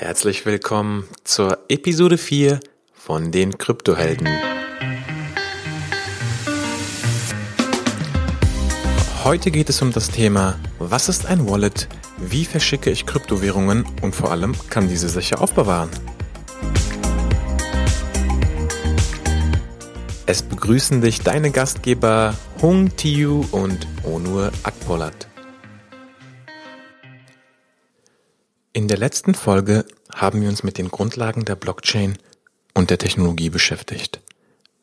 Herzlich willkommen zur Episode 4 von den Kryptohelden. Heute geht es um das Thema, was ist ein Wallet, wie verschicke ich Kryptowährungen und vor allem kann diese sicher aufbewahren. Es begrüßen dich deine Gastgeber Hung Tiu und Onur Akpolat. In der letzten Folge haben wir uns mit den Grundlagen der Blockchain und der Technologie beschäftigt.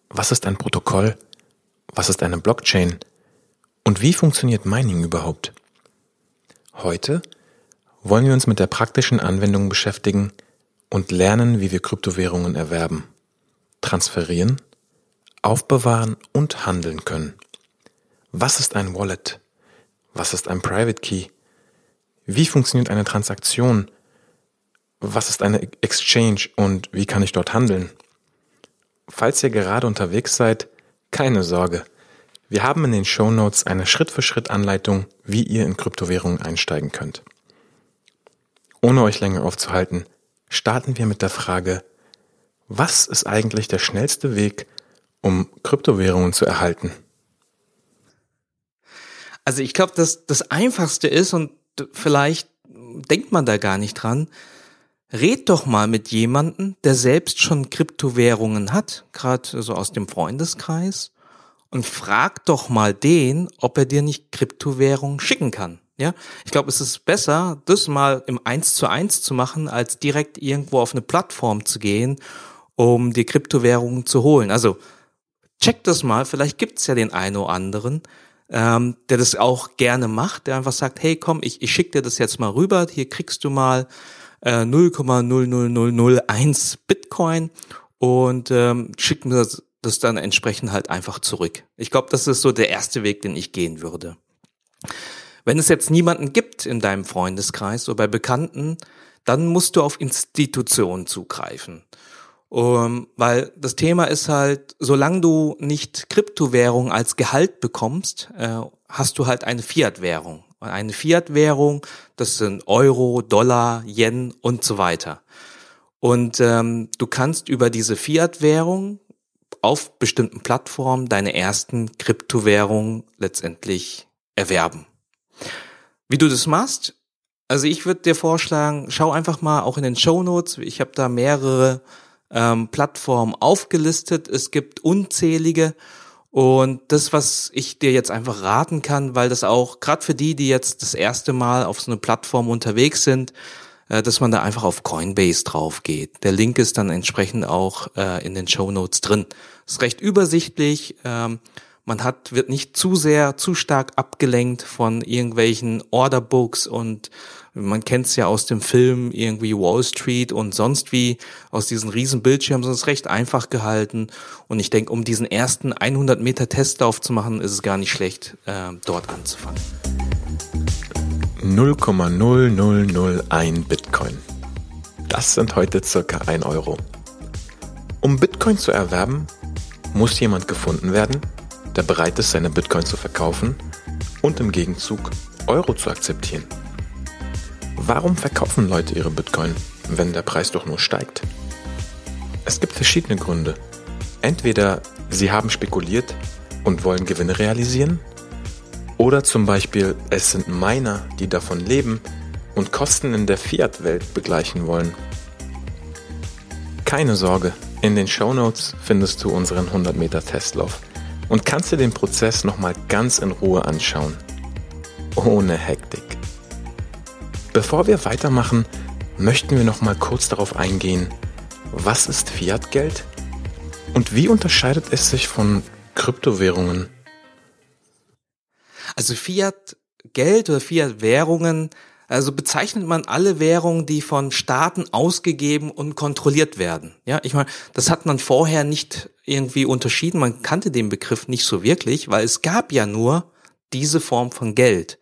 Was ist ein Protokoll? Was ist eine Blockchain? Und wie funktioniert Mining überhaupt? Heute wollen wir uns mit der praktischen Anwendung beschäftigen und lernen, wie wir Kryptowährungen erwerben, transferieren, aufbewahren und handeln können. Was ist ein Wallet? Was ist ein Private Key? Wie funktioniert eine Transaktion? Was ist eine Exchange und wie kann ich dort handeln? Falls ihr gerade unterwegs seid, keine Sorge. Wir haben in den Show Notes eine Schritt-für-Schritt-Anleitung, wie ihr in Kryptowährungen einsteigen könnt. Ohne euch länger aufzuhalten, starten wir mit der Frage, was ist eigentlich der schnellste Weg, um Kryptowährungen zu erhalten? Also ich glaube, dass das Einfachste ist und vielleicht denkt man da gar nicht dran. Red doch mal mit jemandem, der selbst schon Kryptowährungen hat, gerade so aus dem Freundeskreis, und frag doch mal den, ob er dir nicht Kryptowährungen schicken kann. Ja, ich glaube, es ist besser, das mal im Eins zu eins zu machen, als direkt irgendwo auf eine Plattform zu gehen, um die Kryptowährungen zu holen. Also check das mal, vielleicht gibt's ja den einen oder anderen, ähm, der das auch gerne macht, der einfach sagt, hey komm, ich, ich schicke dir das jetzt mal rüber, hier kriegst du mal äh, 0,00001 Bitcoin und ähm, schick mir das, das dann entsprechend halt einfach zurück. Ich glaube, das ist so der erste Weg, den ich gehen würde. Wenn es jetzt niemanden gibt in deinem Freundeskreis oder bei Bekannten, dann musst du auf Institutionen zugreifen. Um, weil das Thema ist halt, solange du nicht Kryptowährung als Gehalt bekommst, äh, hast du halt eine Fiat-Währung. Eine Fiat-Währung, das sind Euro, Dollar, Yen und so weiter. Und ähm, du kannst über diese Fiat-Währung auf bestimmten Plattformen deine ersten Kryptowährungen letztendlich erwerben. Wie du das machst, also ich würde dir vorschlagen, schau einfach mal auch in den Show Notes. Ich habe da mehrere ähm, Plattformen aufgelistet. Es gibt unzählige. Und das, was ich dir jetzt einfach raten kann, weil das auch gerade für die, die jetzt das erste Mal auf so eine Plattform unterwegs sind, äh, dass man da einfach auf Coinbase drauf geht. Der Link ist dann entsprechend auch äh, in den Show Notes drin. Ist recht übersichtlich. Ähm, man hat, wird nicht zu sehr, zu stark abgelenkt von irgendwelchen Orderbooks und man kennt es ja aus dem Film irgendwie Wall Street und sonst wie aus diesen riesen Bildschirmen, sondern es recht einfach gehalten. Und ich denke, um diesen ersten 100 Meter Testlauf zu machen, ist es gar nicht schlecht, äh, dort anzufangen. 0,0001 Bitcoin. Das sind heute circa 1 Euro. Um Bitcoin zu erwerben, muss jemand gefunden werden, der bereit ist, seine Bitcoin zu verkaufen und im Gegenzug Euro zu akzeptieren. Warum verkaufen Leute ihre Bitcoin, wenn der Preis doch nur steigt? Es gibt verschiedene Gründe. Entweder sie haben spekuliert und wollen Gewinne realisieren, oder zum Beispiel es sind Miner, die davon leben und Kosten in der Fiat-Welt begleichen wollen. Keine Sorge, in den Show Notes findest du unseren 100 Meter Testlauf und kannst dir den Prozess nochmal ganz in Ruhe anschauen. Ohne Hektik. Bevor wir weitermachen, möchten wir noch mal kurz darauf eingehen, was ist Fiat-Geld und wie unterscheidet es sich von Kryptowährungen? Also Fiat-Geld oder Fiat-Währungen, also bezeichnet man alle Währungen, die von Staaten ausgegeben und kontrolliert werden. Ja, ich meine, das hat man vorher nicht irgendwie unterschieden. Man kannte den Begriff nicht so wirklich, weil es gab ja nur diese Form von Geld.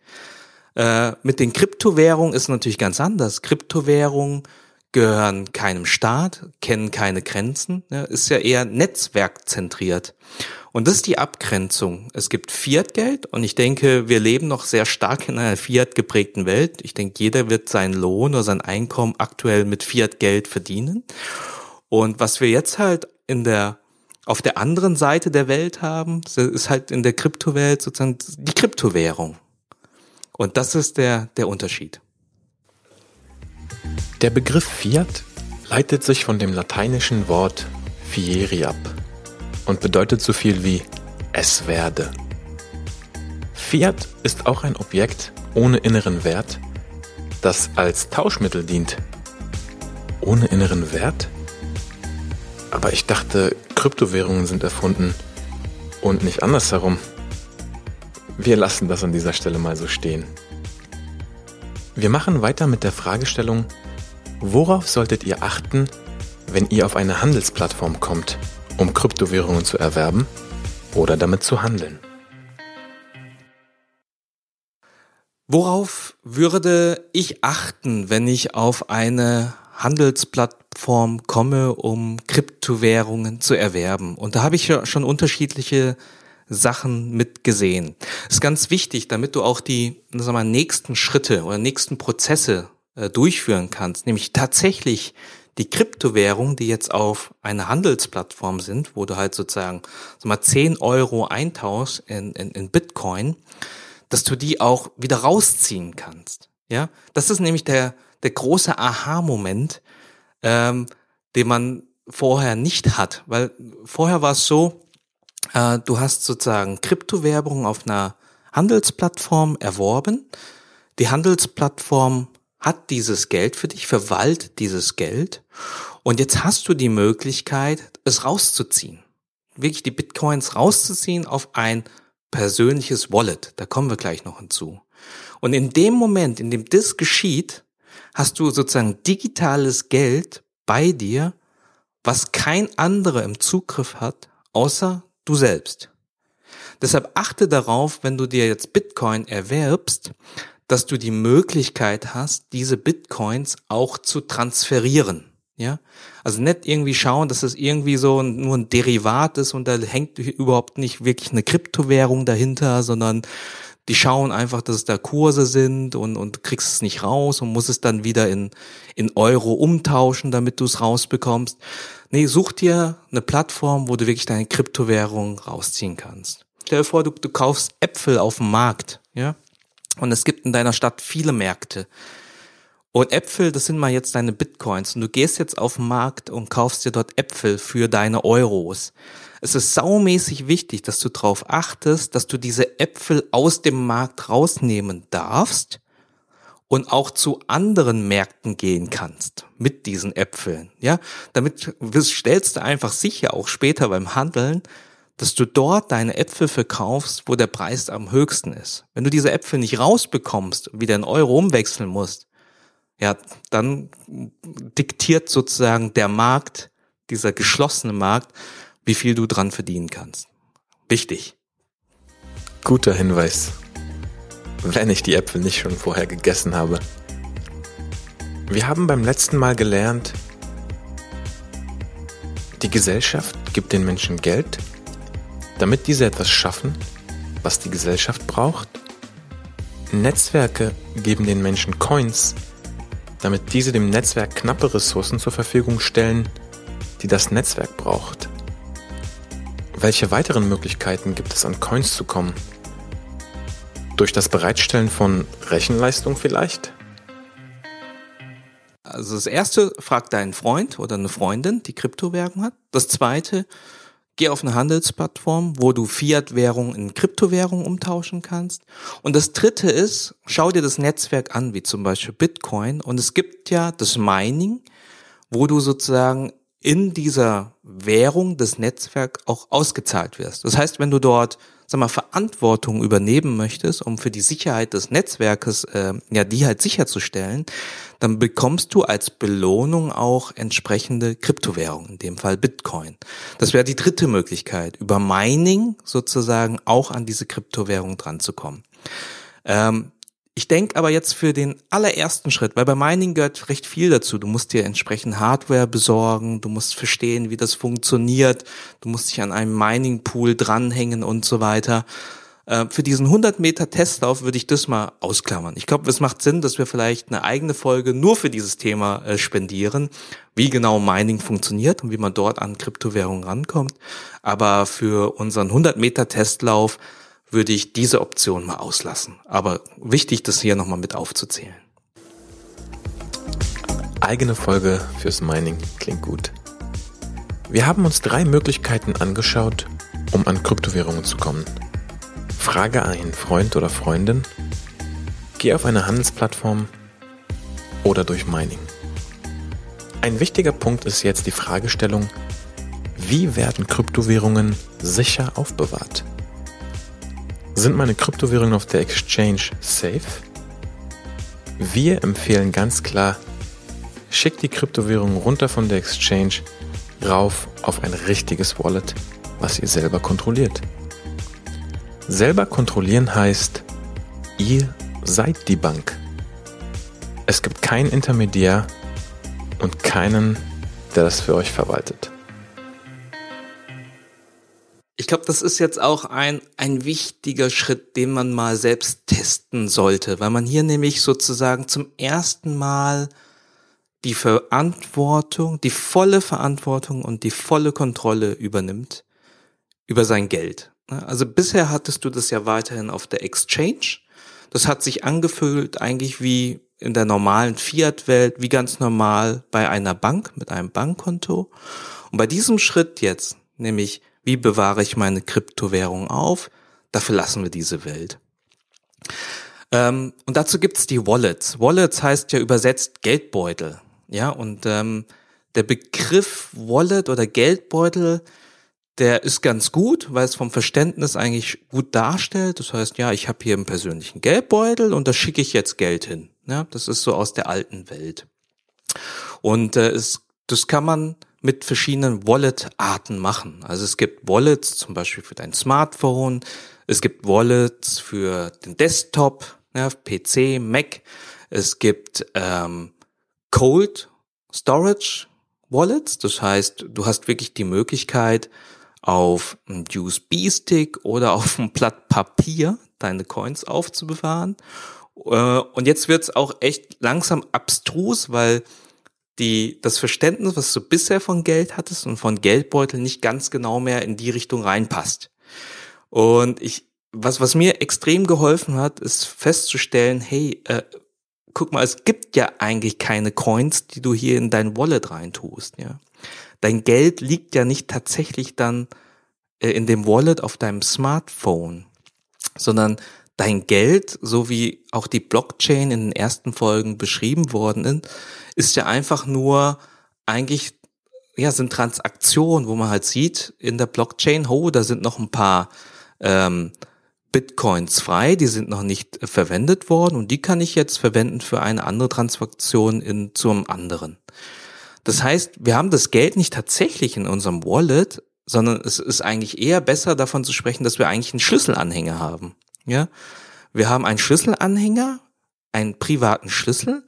Äh, mit den Kryptowährungen ist natürlich ganz anders. Kryptowährungen gehören keinem Staat, kennen keine Grenzen, ja, ist ja eher netzwerkzentriert. Und das ist die Abgrenzung. Es gibt Fiat-Geld und ich denke, wir leben noch sehr stark in einer Fiat geprägten Welt. Ich denke, jeder wird seinen Lohn oder sein Einkommen aktuell mit Fiat-Geld verdienen. Und was wir jetzt halt in der auf der anderen Seite der Welt haben, ist halt in der Kryptowelt sozusagen die Kryptowährung. Und das ist der, der Unterschied. Der Begriff Fiat leitet sich von dem lateinischen Wort fieri ab und bedeutet so viel wie es werde. Fiat ist auch ein Objekt ohne inneren Wert, das als Tauschmittel dient. Ohne inneren Wert? Aber ich dachte, Kryptowährungen sind erfunden und nicht andersherum. Wir lassen das an dieser Stelle mal so stehen. Wir machen weiter mit der Fragestellung, worauf solltet ihr achten, wenn ihr auf eine Handelsplattform kommt, um Kryptowährungen zu erwerben oder damit zu handeln? Worauf würde ich achten, wenn ich auf eine Handelsplattform komme, um Kryptowährungen zu erwerben? Und da habe ich schon unterschiedliche Sachen mitgesehen. Das ist ganz wichtig, damit du auch die sagen wir mal, nächsten Schritte oder nächsten Prozesse äh, durchführen kannst, nämlich tatsächlich die Kryptowährung, die jetzt auf einer Handelsplattform sind, wo du halt sozusagen sag mal 10 Euro eintauschst in, in, in Bitcoin, dass du die auch wieder rausziehen kannst. Ja, das ist nämlich der, der große Aha-Moment, ähm, den man vorher nicht hat, weil vorher war es so, äh, du hast sozusagen Kryptowährung auf einer Handelsplattform erworben. Die Handelsplattform hat dieses Geld für dich, verwaltet dieses Geld und jetzt hast du die Möglichkeit, es rauszuziehen. Wirklich die Bitcoins rauszuziehen auf ein persönliches Wallet. Da kommen wir gleich noch hinzu. Und in dem Moment, in dem das geschieht, hast du sozusagen digitales Geld bei dir, was kein anderer im Zugriff hat, außer du selbst. Deshalb achte darauf, wenn du dir jetzt Bitcoin erwerbst, dass du die Möglichkeit hast, diese Bitcoins auch zu transferieren. Ja, also nicht irgendwie schauen, dass es irgendwie so nur ein Derivat ist und da hängt überhaupt nicht wirklich eine Kryptowährung dahinter, sondern die schauen einfach, dass es da Kurse sind und, und kriegst es nicht raus und musst es dann wieder in, in Euro umtauschen, damit du es rausbekommst. Nee, such dir eine Plattform, wo du wirklich deine Kryptowährung rausziehen kannst. Stell dir vor, du, du kaufst Äpfel auf dem Markt, ja? Und es gibt in deiner Stadt viele Märkte. Und Äpfel, das sind mal jetzt deine Bitcoins. Und du gehst jetzt auf den Markt und kaufst dir dort Äpfel für deine Euros. Es ist saumäßig wichtig, dass du darauf achtest, dass du diese Äpfel aus dem Markt rausnehmen darfst und auch zu anderen Märkten gehen kannst mit diesen Äpfeln. Ja, damit stellst du einfach sicher auch später beim Handeln, dass du dort deine Äpfel verkaufst, wo der Preis am höchsten ist. Wenn du diese Äpfel nicht rausbekommst wieder in Euro umwechseln musst, ja, dann diktiert sozusagen der Markt, dieser geschlossene Markt, wie viel du dran verdienen kannst. Wichtig. Guter Hinweis. Wenn ich die Äpfel nicht schon vorher gegessen habe. Wir haben beim letzten Mal gelernt, die Gesellschaft gibt den Menschen Geld, damit diese etwas schaffen, was die Gesellschaft braucht. Netzwerke geben den Menschen Coins, damit diese dem Netzwerk knappe Ressourcen zur Verfügung stellen, die das Netzwerk braucht. Welche weiteren Möglichkeiten gibt es an Coins zu kommen? Durch das Bereitstellen von Rechenleistung vielleicht? Also das erste, frag deinen Freund oder eine Freundin, die Kryptowährung hat. Das zweite, Geh auf eine Handelsplattform, wo du Fiat-Währung in Kryptowährung umtauschen kannst. Und das dritte ist, schau dir das Netzwerk an, wie zum Beispiel Bitcoin. Und es gibt ja das Mining, wo du sozusagen in dieser Währung des Netzwerks auch ausgezahlt wirst. Das heißt, wenn du dort sag mal, Verantwortung übernehmen möchtest, um für die Sicherheit des Netzwerkes, äh, ja, die halt sicherzustellen, dann bekommst du als Belohnung auch entsprechende Kryptowährungen, in dem Fall Bitcoin. Das wäre die dritte Möglichkeit, über Mining sozusagen auch an diese Kryptowährung dran zu kommen. Ähm, Ich denke aber jetzt für den allerersten Schritt, weil bei Mining gehört recht viel dazu. Du musst dir entsprechend Hardware besorgen, du musst verstehen, wie das funktioniert, du musst dich an einem Mining Pool dranhängen und so weiter. Äh, für diesen 100 Meter Testlauf würde ich das mal ausklammern. Ich glaube, es macht Sinn, dass wir vielleicht eine eigene Folge nur für dieses Thema äh, spendieren, wie genau Mining funktioniert und wie man dort an Kryptowährungen rankommt. Aber für unseren 100 Meter Testlauf würde ich diese Option mal auslassen. Aber wichtig, das hier nochmal mit aufzuzählen. Eigene Folge fürs Mining klingt gut. Wir haben uns drei Möglichkeiten angeschaut, um an Kryptowährungen zu kommen. Frage einen Freund oder Freundin, geh auf eine Handelsplattform oder durch Mining. Ein wichtiger Punkt ist jetzt die Fragestellung, wie werden Kryptowährungen sicher aufbewahrt? Sind meine Kryptowährungen auf der Exchange safe? Wir empfehlen ganz klar, schickt die Kryptowährungen runter von der Exchange rauf auf ein richtiges Wallet, was ihr selber kontrolliert. Selber kontrollieren heißt, ihr seid die Bank. Es gibt keinen Intermediär und keinen, der das für euch verwaltet. Ich glaube, das ist jetzt auch ein, ein wichtiger Schritt, den man mal selbst testen sollte, weil man hier nämlich sozusagen zum ersten Mal die Verantwortung, die volle Verantwortung und die volle Kontrolle übernimmt über sein Geld. Also bisher hattest du das ja weiterhin auf der Exchange. Das hat sich angefühlt eigentlich wie in der normalen Fiat-Welt, wie ganz normal bei einer Bank mit einem Bankkonto. Und bei diesem Schritt jetzt, nämlich wie bewahre ich meine Kryptowährung auf? Da verlassen wir diese Welt. Ähm, und dazu gibt's die Wallets. Wallets heißt ja übersetzt Geldbeutel. Ja, und ähm, der Begriff Wallet oder Geldbeutel, der ist ganz gut, weil es vom Verständnis eigentlich gut darstellt. Das heißt, ja, ich habe hier einen persönlichen Geldbeutel und da schicke ich jetzt Geld hin. Ja, das ist so aus der alten Welt. Und äh, es, das kann man mit verschiedenen Wallet-Arten machen. Also es gibt Wallets zum Beispiel für dein Smartphone, es gibt Wallets für den Desktop, ja, PC, Mac, es gibt ähm, Cold Storage Wallets, das heißt, du hast wirklich die Möglichkeit, auf einem USB-Stick oder auf einem Blatt Papier deine Coins aufzubewahren. Äh, und jetzt wird's auch echt langsam abstrus, weil die, das Verständnis, was du bisher von Geld hattest und von Geldbeutel nicht ganz genau mehr in die Richtung reinpasst. Und ich, was, was mir extrem geholfen hat, ist festzustellen, hey, äh, guck mal, es gibt ja eigentlich keine Coins, die du hier in dein Wallet reintust, ja. Dein Geld liegt ja nicht tatsächlich dann äh, in dem Wallet auf deinem Smartphone, sondern dein Geld, so wie auch die Blockchain in den ersten Folgen beschrieben worden ist, ist ja einfach nur eigentlich, ja, sind Transaktionen, wo man halt sieht in der Blockchain, oh, da sind noch ein paar ähm, Bitcoins frei, die sind noch nicht äh, verwendet worden und die kann ich jetzt verwenden für eine andere Transaktion in zum anderen. Das heißt, wir haben das Geld nicht tatsächlich in unserem Wallet, sondern es ist eigentlich eher besser davon zu sprechen, dass wir eigentlich einen Schlüsselanhänger haben. Ja, wir haben einen Schlüsselanhänger, einen privaten Schlüssel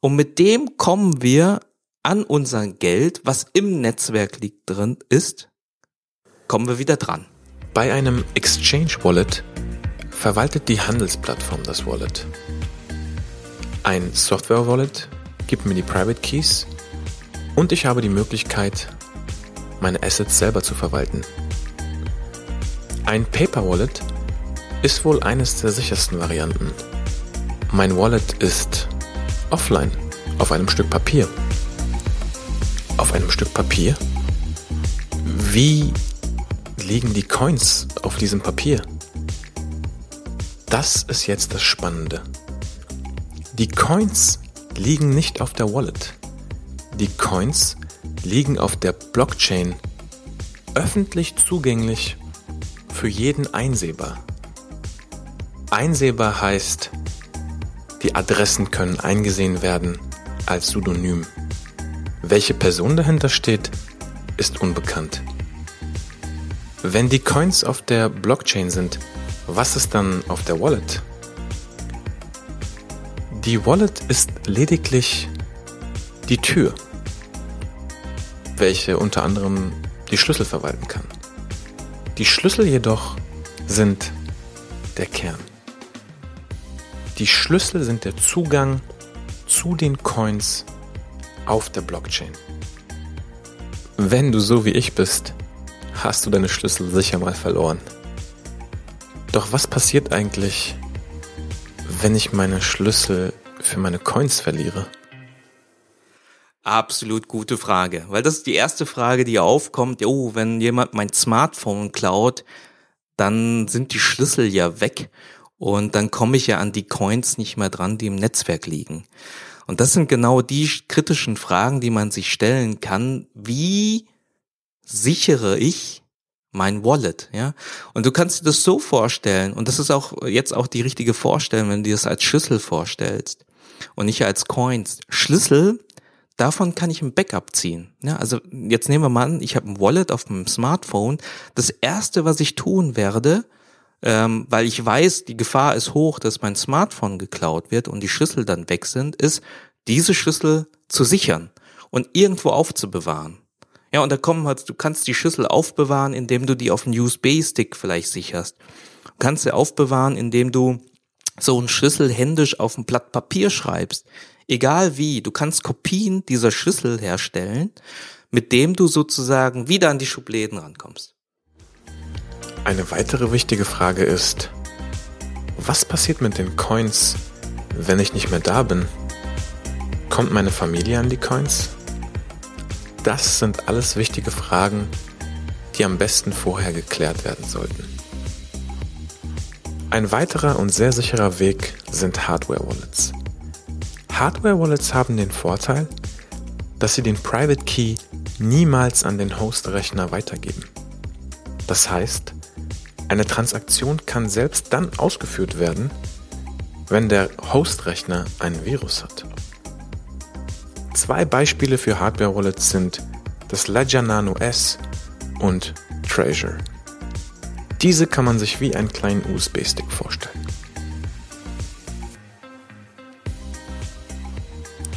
und mit dem kommen wir an unser Geld, was im Netzwerk liegt drin ist, kommen wir wieder dran. Bei einem Exchange Wallet verwaltet die Handelsplattform das Wallet. Ein Software Wallet gibt mir die Private Keys und ich habe die Möglichkeit, meine Assets selber zu verwalten. Ein Paper Wallet ist wohl eines der sichersten Varianten. Mein Wallet ist offline, auf einem Stück Papier. Auf einem Stück Papier? Wie liegen die Coins auf diesem Papier? Das ist jetzt das Spannende. Die Coins liegen nicht auf der Wallet. Die Coins liegen auf der Blockchain öffentlich zugänglich für jeden einsehbar. Einsehbar heißt, die Adressen können eingesehen werden als Pseudonym. Welche Person dahinter steht, ist unbekannt. Wenn die Coins auf der Blockchain sind, was ist dann auf der Wallet? Die Wallet ist lediglich die Tür, welche unter anderem die Schlüssel verwalten kann. Die Schlüssel jedoch sind der Kern. Die Schlüssel sind der Zugang zu den Coins auf der Blockchain. Wenn du so wie ich bist, hast du deine Schlüssel sicher mal verloren. Doch was passiert eigentlich, wenn ich meine Schlüssel für meine Coins verliere? Absolut gute Frage, weil das ist die erste Frage, die aufkommt. Oh, wenn jemand mein Smartphone klaut, dann sind die Schlüssel ja weg und dann komme ich ja an die Coins nicht mehr dran, die im Netzwerk liegen. Und das sind genau die kritischen Fragen, die man sich stellen kann. Wie sichere ich mein Wallet, ja. Und du kannst dir das so vorstellen, und das ist auch jetzt auch die richtige Vorstellung, wenn du dir das als Schlüssel vorstellst und nicht als Coins. Schlüssel, davon kann ich ein Backup ziehen. Ja, also jetzt nehmen wir mal an, ich habe ein Wallet auf meinem Smartphone. Das erste, was ich tun werde, ähm, weil ich weiß, die Gefahr ist hoch, dass mein Smartphone geklaut wird und die Schlüssel dann weg sind, ist, diese Schlüssel zu sichern und irgendwo aufzubewahren. Ja, und da kommen halt, du kannst die Schüssel aufbewahren, indem du die auf einen USB-Stick vielleicht sicherst. Du kannst sie aufbewahren, indem du so einen Schlüssel händisch auf ein Blatt Papier schreibst. Egal wie, du kannst Kopien dieser Schlüssel herstellen, mit dem du sozusagen wieder an die Schubläden rankommst. Eine weitere wichtige Frage ist, was passiert mit den Coins, wenn ich nicht mehr da bin? Kommt meine Familie an die Coins? Das sind alles wichtige Fragen, die am besten vorher geklärt werden sollten. Ein weiterer und sehr sicherer Weg sind Hardware-Wallets. Hardware-Wallets haben den Vorteil, dass sie den Private Key niemals an den Host-Rechner weitergeben. Das heißt, eine Transaktion kann selbst dann ausgeführt werden, wenn der Host-Rechner ein Virus hat. Zwei Beispiele für Hardware-Wallets sind das Ledger Nano S und Treasure. Diese kann man sich wie einen kleinen USB-Stick vorstellen.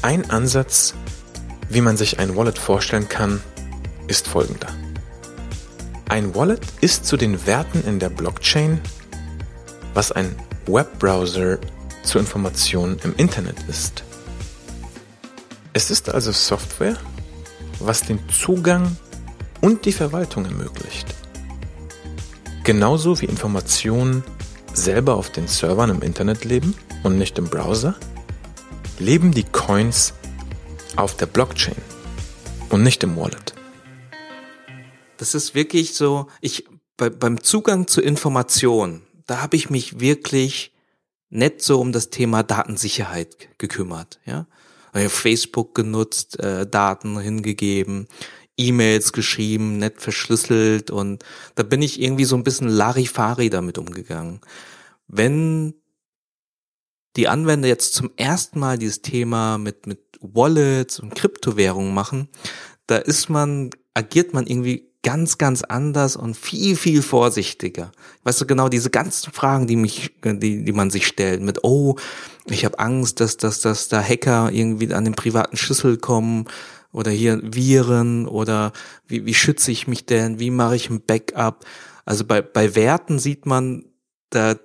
Ein Ansatz, wie man sich ein Wallet vorstellen kann, ist folgender. Ein Wallet ist zu den Werten in der Blockchain, was ein Webbrowser zu Informationen im Internet ist. Es ist also Software, was den Zugang und die Verwaltung ermöglicht. Genauso wie Informationen selber auf den Servern im Internet leben und nicht im Browser, leben die Coins auf der Blockchain und nicht im Wallet. Das ist wirklich so, ich bei, beim Zugang zu Informationen, da habe ich mich wirklich nicht so um das Thema Datensicherheit gekümmert, ja Facebook genutzt, äh, Daten hingegeben, E-Mails geschrieben, nett verschlüsselt und da bin ich irgendwie so ein bisschen Larifari damit umgegangen. Wenn die Anwender jetzt zum ersten Mal dieses Thema mit, mit Wallets und Kryptowährungen machen, da ist man, agiert man irgendwie ganz, ganz anders und viel, viel vorsichtiger. Weißt du, genau diese ganzen Fragen, die mich, die, die man sich stellt, mit, oh, ich habe Angst, dass, dass, dass da Hacker irgendwie an den privaten Schlüssel kommen oder hier Viren oder wie, wie schütze ich mich denn, wie mache ich ein Backup? Also bei, bei Werten sieht man, da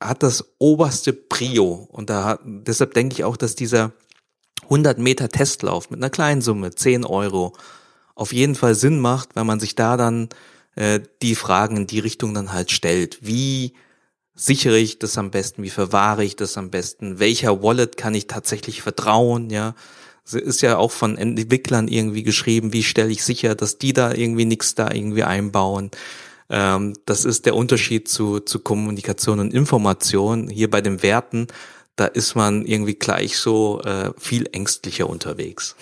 hat das oberste Prio und da hat, deshalb denke ich auch, dass dieser 100 Meter Testlauf mit einer kleinen Summe, 10 Euro, auf jeden Fall Sinn macht, wenn man sich da dann äh, die Fragen in die Richtung dann halt stellt. Wie sichere ich das am besten? Wie verwahre ich das am besten? Welcher Wallet kann ich tatsächlich vertrauen? Ja, ist ja auch von Entwicklern irgendwie geschrieben. Wie stelle ich sicher, dass die da irgendwie nichts da irgendwie einbauen? Ähm, das ist der Unterschied zu, zu Kommunikation und Information. Hier bei den Werten, da ist man irgendwie gleich so äh, viel ängstlicher unterwegs.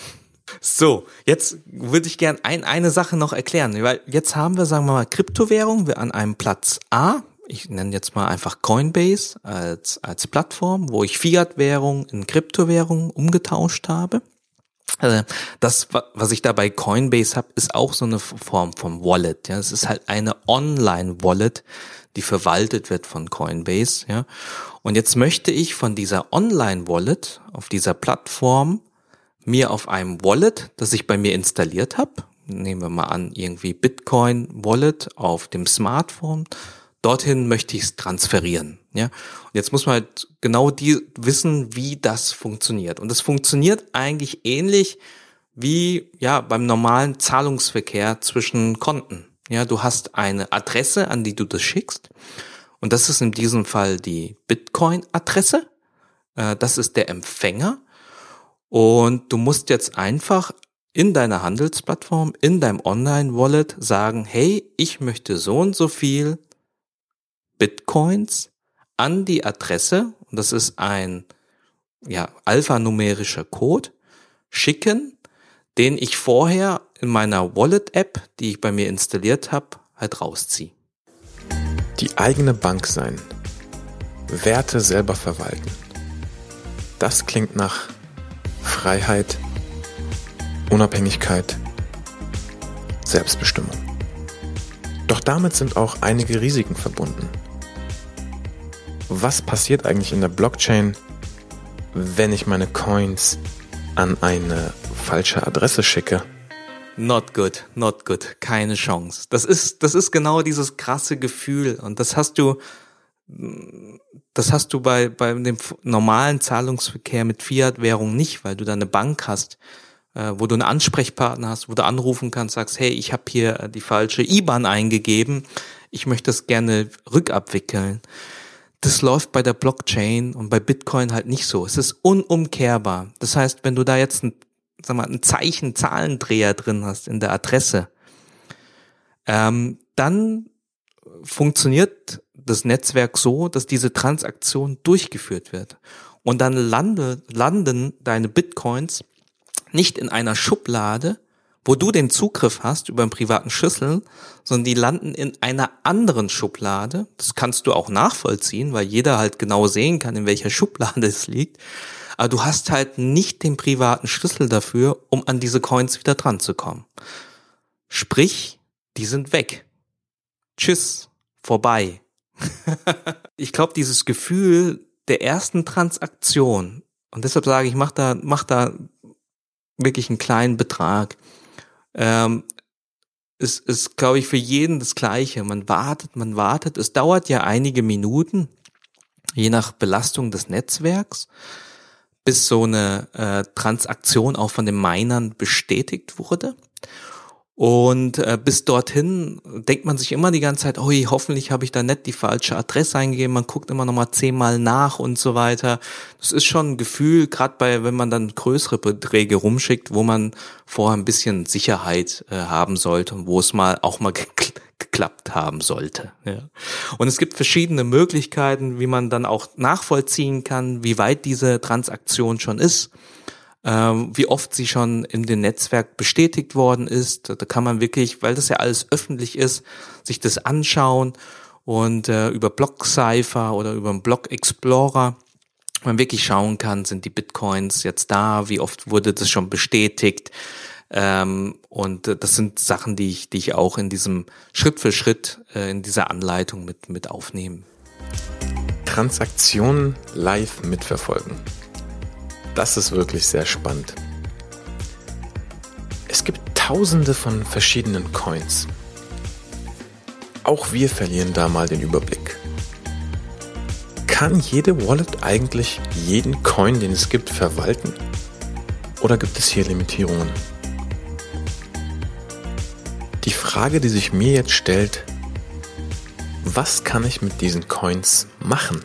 So, jetzt würde ich gern ein, eine Sache noch erklären, weil jetzt haben wir, sagen wir mal, Kryptowährung an einem Platz A. Ich nenne jetzt mal einfach Coinbase als, als Plattform, wo ich Fiat-Währung in Kryptowährung umgetauscht habe. Also das, was ich da bei Coinbase habe, ist auch so eine Form von Wallet. Ja, es ist halt eine Online-Wallet, die verwaltet wird von Coinbase. Ja, und jetzt möchte ich von dieser Online-Wallet auf dieser Plattform mir auf einem Wallet, das ich bei mir installiert habe, nehmen wir mal an, irgendwie Bitcoin Wallet auf dem Smartphone, dorthin möchte ich es transferieren. Ja, und jetzt muss man halt genau die wissen, wie das funktioniert. Und das funktioniert eigentlich ähnlich wie ja beim normalen Zahlungsverkehr zwischen Konten. Ja, du hast eine Adresse, an die du das schickst. Und das ist in diesem Fall die Bitcoin-Adresse. Äh, das ist der Empfänger. Und du musst jetzt einfach in deiner Handelsplattform, in deinem Online-Wallet sagen, hey, ich möchte so und so viel Bitcoins an die Adresse, und das ist ein ja, alphanumerischer Code, schicken, den ich vorher in meiner Wallet-App, die ich bei mir installiert habe, halt rausziehe. Die eigene Bank sein. Werte selber verwalten. Das klingt nach Freiheit, Unabhängigkeit, Selbstbestimmung. Doch damit sind auch einige Risiken verbunden. Was passiert eigentlich in der Blockchain, wenn ich meine Coins an eine falsche Adresse schicke? Not good, not good, keine Chance. Das ist, das ist genau dieses krasse Gefühl und das hast du, das hast du bei, bei dem normalen Zahlungsverkehr mit Fiat-Währung nicht, weil du da eine Bank hast, äh, wo du einen Ansprechpartner hast, wo du anrufen kannst, sagst, hey, ich habe hier die falsche IBAN eingegeben, ich möchte das gerne rückabwickeln. Das läuft bei der Blockchain und bei Bitcoin halt nicht so. Es ist unumkehrbar. Das heißt, wenn du da jetzt ein, sag mal, ein Zeichen, Zahlendreher drin hast in der Adresse, ähm, dann funktioniert das Netzwerk so, dass diese Transaktion durchgeführt wird. Und dann lande, landen deine Bitcoins nicht in einer Schublade, wo du den Zugriff hast über einen privaten Schlüssel, sondern die landen in einer anderen Schublade. Das kannst du auch nachvollziehen, weil jeder halt genau sehen kann, in welcher Schublade es liegt. Aber du hast halt nicht den privaten Schlüssel dafür, um an diese Coins wieder dran zu kommen. Sprich, die sind weg. Tschüss, vorbei. ich glaube, dieses Gefühl der ersten Transaktion, und deshalb sage ich, mach da, mach da wirklich einen kleinen Betrag, ähm, ist, ist glaube ich, für jeden das Gleiche. Man wartet, man wartet. Es dauert ja einige Minuten, je nach Belastung des Netzwerks, bis so eine äh, Transaktion auch von den Minern bestätigt wurde. Und äh, bis dorthin denkt man sich immer die ganze Zeit, oh, hoffentlich habe ich da nicht die falsche Adresse eingegeben. Man guckt immer noch mal zehnmal nach und so weiter. Das ist schon ein Gefühl, gerade bei, wenn man dann größere Beträge rumschickt, wo man vorher ein bisschen Sicherheit äh, haben sollte und wo es mal auch mal geklappt haben sollte. Ja. Und es gibt verschiedene Möglichkeiten, wie man dann auch nachvollziehen kann, wie weit diese Transaktion schon ist ähm, wie oft sie schon in dem Netzwerk bestätigt worden ist. Da kann man wirklich, weil das ja alles öffentlich ist, sich das anschauen und äh, über BlockCypher oder über einen Block Explorer man wirklich schauen kann, sind die Bitcoins jetzt da, wie oft wurde das schon bestätigt. Ähm, und äh, das sind Sachen, die ich, die ich auch in diesem Schritt für Schritt äh, in dieser Anleitung mit, mit aufnehme. Transaktionen live mitverfolgen. Das ist wirklich sehr spannend. Es gibt tausende von verschiedenen Coins. Auch wir verlieren da mal den Überblick. Kann jede Wallet eigentlich jeden Coin, den es gibt, verwalten? Oder gibt es hier Limitierungen? Die Frage, die sich mir jetzt stellt, was kann ich mit diesen Coins machen?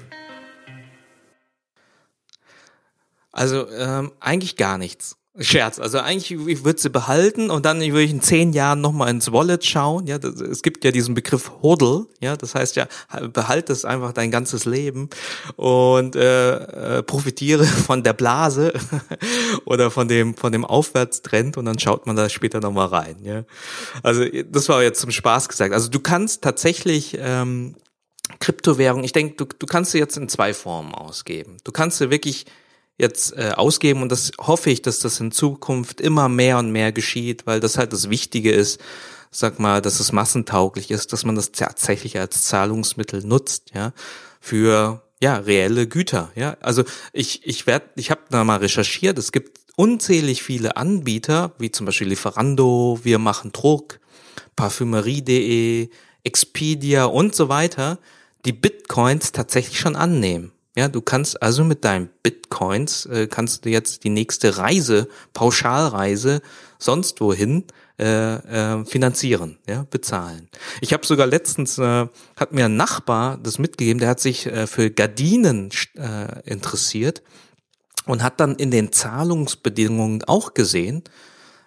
Also ähm, eigentlich gar nichts. Scherz. Also eigentlich, ich würde sie behalten und dann würde ich in zehn Jahren nochmal ins Wallet schauen. Ja, das, es gibt ja diesen Begriff Hodl. Ja, das heißt ja, behalte es einfach dein ganzes Leben und äh, äh, profitiere von der Blase oder von dem von dem Aufwärtstrend und dann schaut man da später nochmal rein. Ja, also das war jetzt zum Spaß gesagt. Also du kannst tatsächlich ähm, Kryptowährung. Ich denke, du, du kannst sie jetzt in zwei Formen ausgeben. Du kannst sie wirklich jetzt äh, ausgeben und das hoffe ich, dass das in Zukunft immer mehr und mehr geschieht, weil das halt das Wichtige ist, sag mal, dass es massentauglich ist, dass man das tatsächlich als Zahlungsmittel nutzt, ja, für ja reelle Güter, ja. Also ich ich werde, ich habe da mal recherchiert, es gibt unzählig viele Anbieter, wie zum Beispiel Lieferando, wir machen Druck, Parfümerie.de, Expedia und so weiter, die Bitcoins tatsächlich schon annehmen. Ja, du kannst also mit deinen Bitcoins äh, kannst du jetzt die nächste Reise, Pauschalreise, sonst wohin äh, äh, finanzieren, ja, bezahlen. Ich habe sogar letztens äh, hat mir ein Nachbar das mitgegeben, der hat sich äh, für Gardinen äh, interessiert und hat dann in den Zahlungsbedingungen auch gesehen,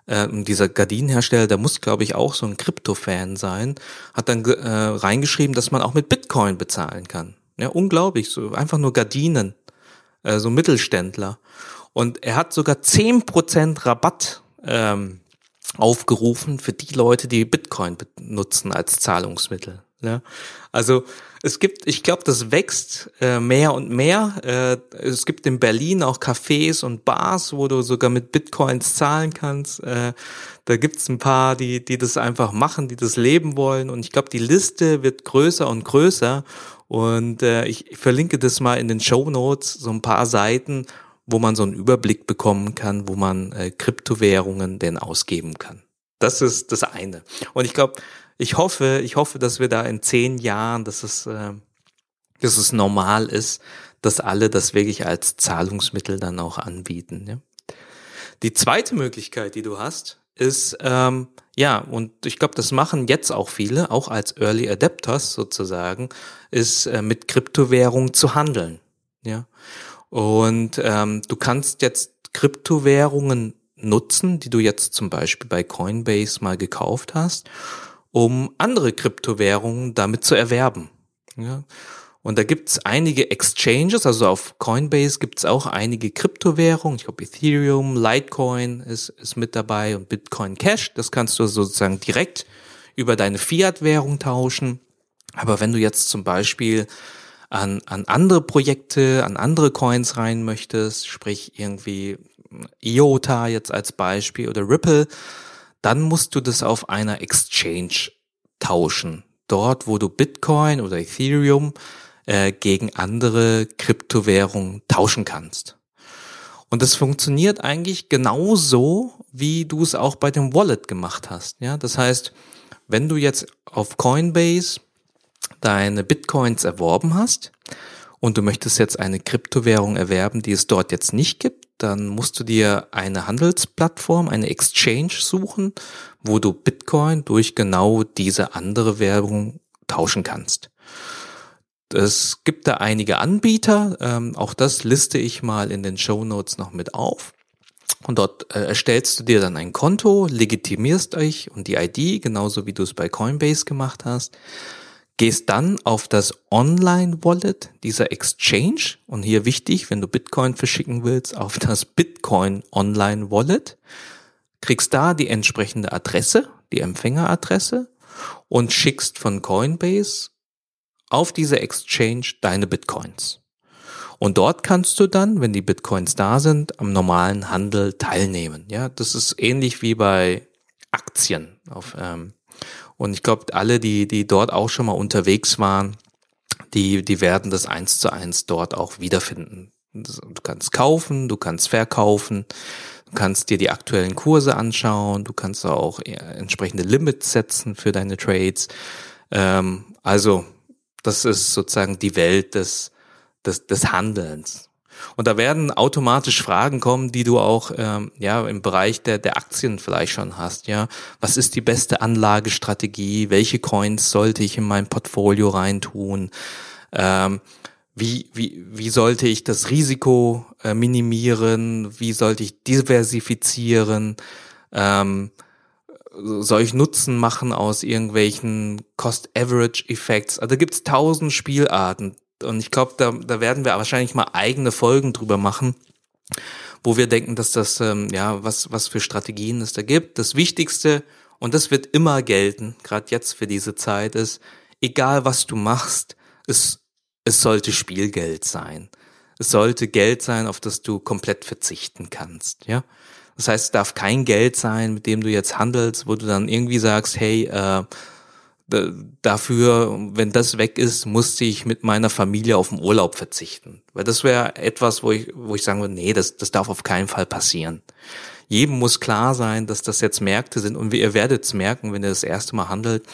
äh, dieser Gardinenhersteller, der muss, glaube ich, auch so ein Krypto-Fan sein, hat dann äh, reingeschrieben, dass man auch mit Bitcoin bezahlen kann. Ja, unglaublich, so einfach nur Gardinen, äh, so Mittelständler. Und er hat sogar zehn Prozent Rabatt ähm, aufgerufen für die Leute, die Bitcoin benutzen als Zahlungsmittel. Ja? Also es gibt, ich glaube, das wächst äh, mehr und mehr. Äh, es gibt in Berlin auch Cafés und Bars, wo du sogar mit Bitcoins zahlen kannst. Äh, da gibt's ein paar, die, die das einfach machen, die das leben wollen. Und ich glaube, die Liste wird größer und größer. Und äh, ich verlinke das mal in den Show Notes, so ein paar Seiten, wo man so einen Überblick bekommen kann, wo man äh, Kryptowährungen denn ausgeben kann. Das ist das eine. Und ich glaube, ich hoffe, ich hoffe, dass wir da in zehn Jahren, dass es, äh, dass es normal ist, dass alle das wirklich als Zahlungsmittel dann auch anbieten. Ja? Die zweite Möglichkeit, die du hast, ist, ähm, ja, und ich glaube, das machen jetzt auch viele, auch als Early Adapters sozusagen, ist äh, mit Kryptowährung zu handeln. Ja. Und ähm, du kannst jetzt Kryptowährungen nutzen, die du jetzt zum Beispiel bei Coinbase mal gekauft hast, um andere Kryptowährungen damit zu erwerben. Ja. Und da gibt's einige Exchanges, also auf Coinbase gibt's auch einige Kryptowährungen. Ich glaube Ethereum, Litecoin ist, ist mit dabei und Bitcoin Cash. Das kannst du sozusagen direkt über deine Fiat-Währung tauschen. Aber wenn du jetzt zum Beispiel an, an andere Projekte, an andere Coins rein möchtest, sprich irgendwie IOTA jetzt als Beispiel oder Ripple, dann musst du das auf einer Exchange tauschen. Dort, wo du Bitcoin oder Ethereum äh, gegen andere Kryptowährungen tauschen kannst. Und das funktioniert eigentlich genauso, wie du es auch bei dem Wallet gemacht hast. Ja, das heißt, wenn du jetzt auf Coinbase deine Bitcoins erworben hast und du möchtest jetzt eine Kryptowährung erwerben, die es dort jetzt nicht gibt, dann musst du dir eine Handelsplattform, eine Exchange suchen, wo du Bitcoin durch genau diese andere Währung tauschen kannst. Es gibt da einige Anbieter, ähm, auch das liste ich mal in den Show Notes noch mit auf. Und dort äh, erstellst du dir dann ein Konto, legitimierst euch und die ID, genauso wie du es bei Coinbase gemacht hast. Gehst dann auf das Online-Wallet dieser Exchange und hier wichtig, wenn du Bitcoin verschicken willst, auf das Bitcoin Online-Wallet. Kriegst da die entsprechende Adresse, die Empfängeradresse und schickst von Coinbase auf diese Exchange deine Bitcoins. Und dort kannst du dann, wenn die Bitcoins da sind, am normalen Handel teilnehmen. Ja, das ist ähnlich wie bei Aktien. Auf, ähm, und ich glaube, alle, die, die dort auch schon mal unterwegs waren, die, die werden das eins zu eins dort auch wiederfinden. Du kannst kaufen, du kannst verkaufen, du kannst dir die aktuellen Kurse anschauen, du kannst auch äh, entsprechende Limits setzen für deine Trades. Ähm, also das ist sozusagen die Welt des, des, des Handelns. Und da werden automatisch Fragen kommen, die du auch ähm, ja im Bereich der, der Aktien vielleicht schon hast. Ja, was ist die beste Anlagestrategie? Welche Coins sollte ich in mein Portfolio reintun? Ähm, wie, wie, wie sollte ich das Risiko äh, minimieren? Wie sollte ich diversifizieren? Ähm, soll ich Nutzen machen aus irgendwelchen Cost-Average-Effects? Also da gibt's tausend Spielarten. Und ich glaube, da, da werden wir wahrscheinlich mal eigene Folgen drüber machen, wo wir denken, dass das, ähm, ja, was, was für Strategien es da gibt. Das Wichtigste, und das wird immer gelten, gerade jetzt für diese Zeit, ist, egal was du machst, es, es sollte Spielgeld sein. Es sollte Geld sein, auf das du komplett verzichten kannst, ja. Das heißt, es darf kein Geld sein, mit dem du jetzt handelst, wo du dann irgendwie sagst, hey, äh, dafür, wenn das weg ist, musste ich mit meiner Familie auf den Urlaub verzichten. Weil das wäre etwas, wo ich, wo ich sagen würde, nee, das, das darf auf keinen Fall passieren. Jedem muss klar sein, dass das jetzt Märkte sind und ihr werdet es merken, wenn ihr das erste Mal handelt,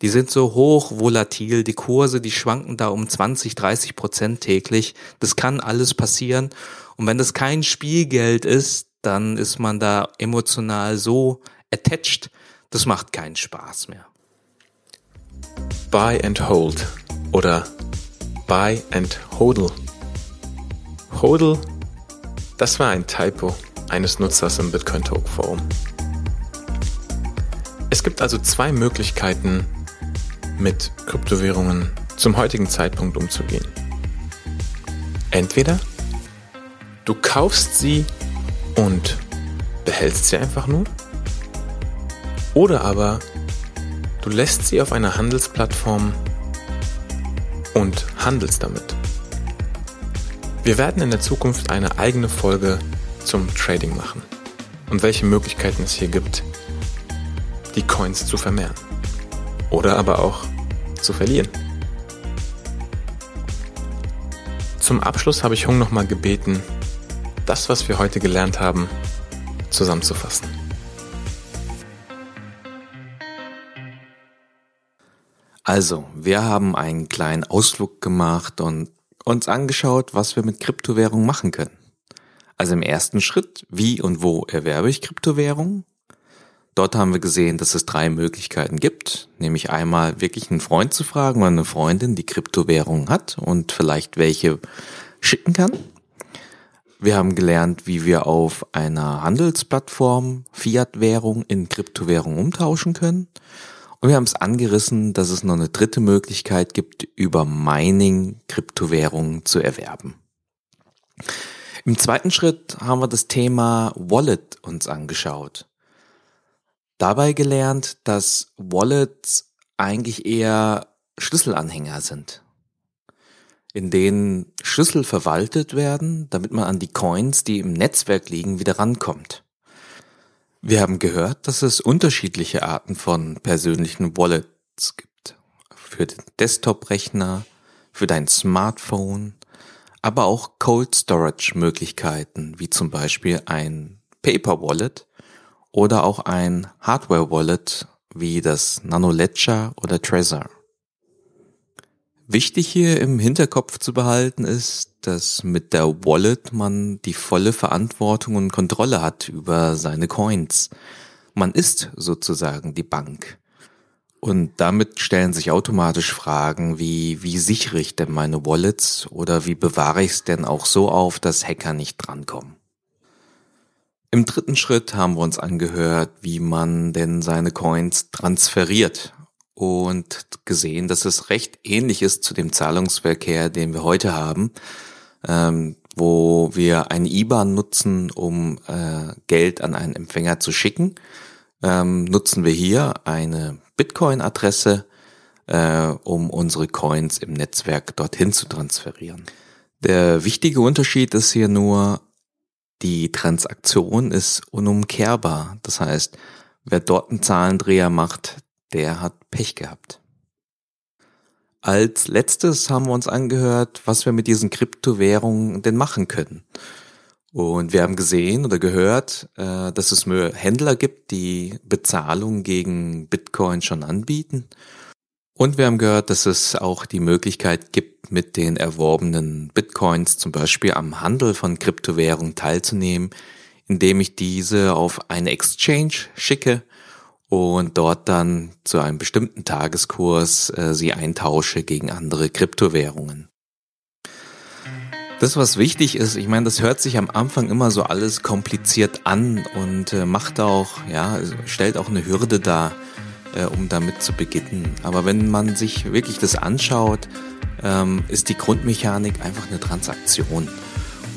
die sind so hoch volatil, die Kurse, die schwanken da um 20, 30 Prozent täglich. Das kann alles passieren. Und wenn das kein Spielgeld ist, dann ist man da emotional so attached, das macht keinen Spaß mehr. Buy and Hold oder Buy and Hodl. Hodl, das war ein Typo eines Nutzers im Bitcoin Talk Forum. Es gibt also zwei Möglichkeiten, mit Kryptowährungen zum heutigen Zeitpunkt umzugehen. Entweder du kaufst sie und behältst sie einfach nur, oder aber Du lässt sie auf einer Handelsplattform und handelst damit. Wir werden in der Zukunft eine eigene Folge zum Trading machen und welche Möglichkeiten es hier gibt, die Coins zu vermehren oder aber auch zu verlieren. Zum Abschluss habe ich Hung nochmal gebeten, das, was wir heute gelernt haben, zusammenzufassen. Also, wir haben einen kleinen Ausflug gemacht und uns angeschaut, was wir mit Kryptowährung machen können. Also im ersten Schritt, wie und wo erwerbe ich Kryptowährung? Dort haben wir gesehen, dass es drei Möglichkeiten gibt, nämlich einmal wirklich einen Freund zu fragen oder eine Freundin, die Kryptowährung hat und vielleicht welche schicken kann. Wir haben gelernt, wie wir auf einer Handelsplattform Fiat-Währung in Kryptowährung umtauschen können. Und wir haben es angerissen, dass es noch eine dritte Möglichkeit gibt, über Mining Kryptowährungen zu erwerben. Im zweiten Schritt haben wir das Thema Wallet uns angeschaut. Dabei gelernt, dass Wallets eigentlich eher Schlüsselanhänger sind, in denen Schlüssel verwaltet werden, damit man an die Coins, die im Netzwerk liegen, wieder rankommt. Wir haben gehört, dass es unterschiedliche Arten von persönlichen Wallets gibt. Für den Desktop-Rechner, für dein Smartphone, aber auch Cold Storage Möglichkeiten, wie zum Beispiel ein Paper Wallet oder auch ein Hardware Wallet wie das Nano Ledger oder Trezor. Wichtig hier im Hinterkopf zu behalten ist, dass mit der Wallet man die volle Verantwortung und Kontrolle hat über seine Coins. Man ist sozusagen die Bank. Und damit stellen sich automatisch Fragen wie, wie sichere ich denn meine Wallets oder wie bewahre ich es denn auch so auf, dass Hacker nicht drankommen? Im dritten Schritt haben wir uns angehört, wie man denn seine Coins transferiert und gesehen, dass es recht ähnlich ist zu dem Zahlungsverkehr, den wir heute haben, ähm, wo wir ein IBAN nutzen, um äh, Geld an einen Empfänger zu schicken, ähm, nutzen wir hier eine Bitcoin-Adresse, äh, um unsere Coins im Netzwerk dorthin zu transferieren. Der wichtige Unterschied ist hier nur, die Transaktion ist unumkehrbar. Das heißt, wer dort einen Zahlendreher macht, der hat Pech gehabt. Als letztes haben wir uns angehört, was wir mit diesen Kryptowährungen denn machen können. Und wir haben gesehen oder gehört, äh, dass es Händler gibt, die Bezahlung gegen Bitcoin schon anbieten. Und wir haben gehört, dass es auch die Möglichkeit gibt, mit den erworbenen Bitcoins zum Beispiel am Handel von Kryptowährungen teilzunehmen, indem ich diese auf eine Exchange schicke und dort dann zu einem bestimmten Tageskurs äh, sie eintausche gegen andere Kryptowährungen. Das, was wichtig ist, ich meine, das hört sich am Anfang immer so alles kompliziert an und äh, macht auch, ja, stellt auch eine Hürde dar, äh, um damit zu beginnen. Aber wenn man sich wirklich das anschaut, ähm, ist die Grundmechanik einfach eine Transaktion.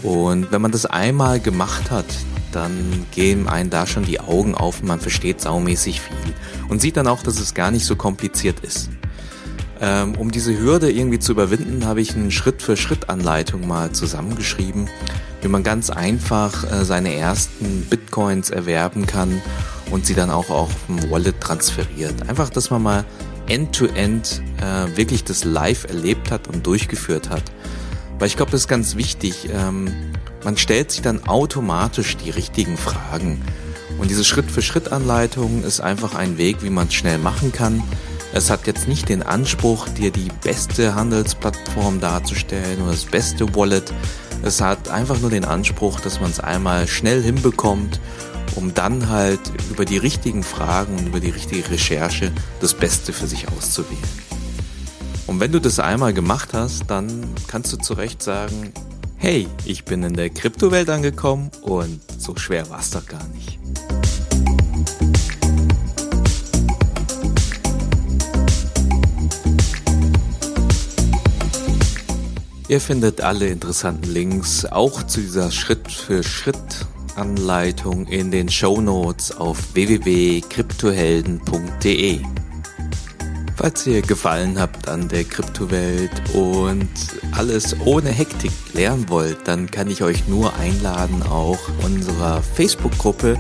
Und wenn man das einmal gemacht hat, dann gehen einen da schon die Augen auf und man versteht saumäßig viel und sieht dann auch, dass es gar nicht so kompliziert ist. Ähm, um diese Hürde irgendwie zu überwinden, habe ich eine Schritt-für-Schritt-Anleitung mal zusammengeschrieben, wie man ganz einfach äh, seine ersten Bitcoins erwerben kann und sie dann auch auf ein Wallet transferiert. Einfach, dass man mal end-to-end -end, äh, wirklich das live erlebt hat und durchgeführt hat. Weil ich glaube, das ist ganz wichtig. Ähm, man stellt sich dann automatisch die richtigen Fragen. Und diese Schritt-für-Schritt-Anleitung ist einfach ein Weg, wie man es schnell machen kann es hat jetzt nicht den Anspruch, dir die beste Handelsplattform darzustellen oder das beste Wallet. Es hat einfach nur den Anspruch, dass man es einmal schnell hinbekommt, um dann halt über die richtigen Fragen und über die richtige Recherche das Beste für sich auszuwählen. Und wenn du das einmal gemacht hast, dann kannst du zu Recht sagen, hey, ich bin in der Kryptowelt angekommen und so schwer war es doch gar nicht. Ihr findet alle interessanten Links auch zu dieser Schritt-für-Schritt-Anleitung in den Show Notes auf www.kryptohelden.de. Falls ihr Gefallen habt an der Kryptowelt und alles ohne Hektik lernen wollt, dann kann ich euch nur einladen, auch unserer Facebook-Gruppe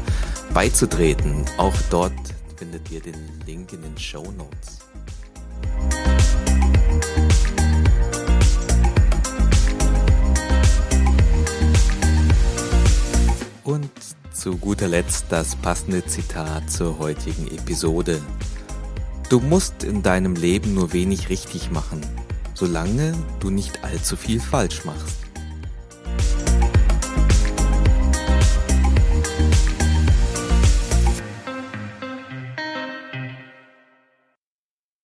beizutreten. Auch dort findet ihr den Link in den Show Notes. Und zu guter Letzt das passende Zitat zur heutigen Episode. Du musst in deinem Leben nur wenig richtig machen, solange du nicht allzu viel falsch machst.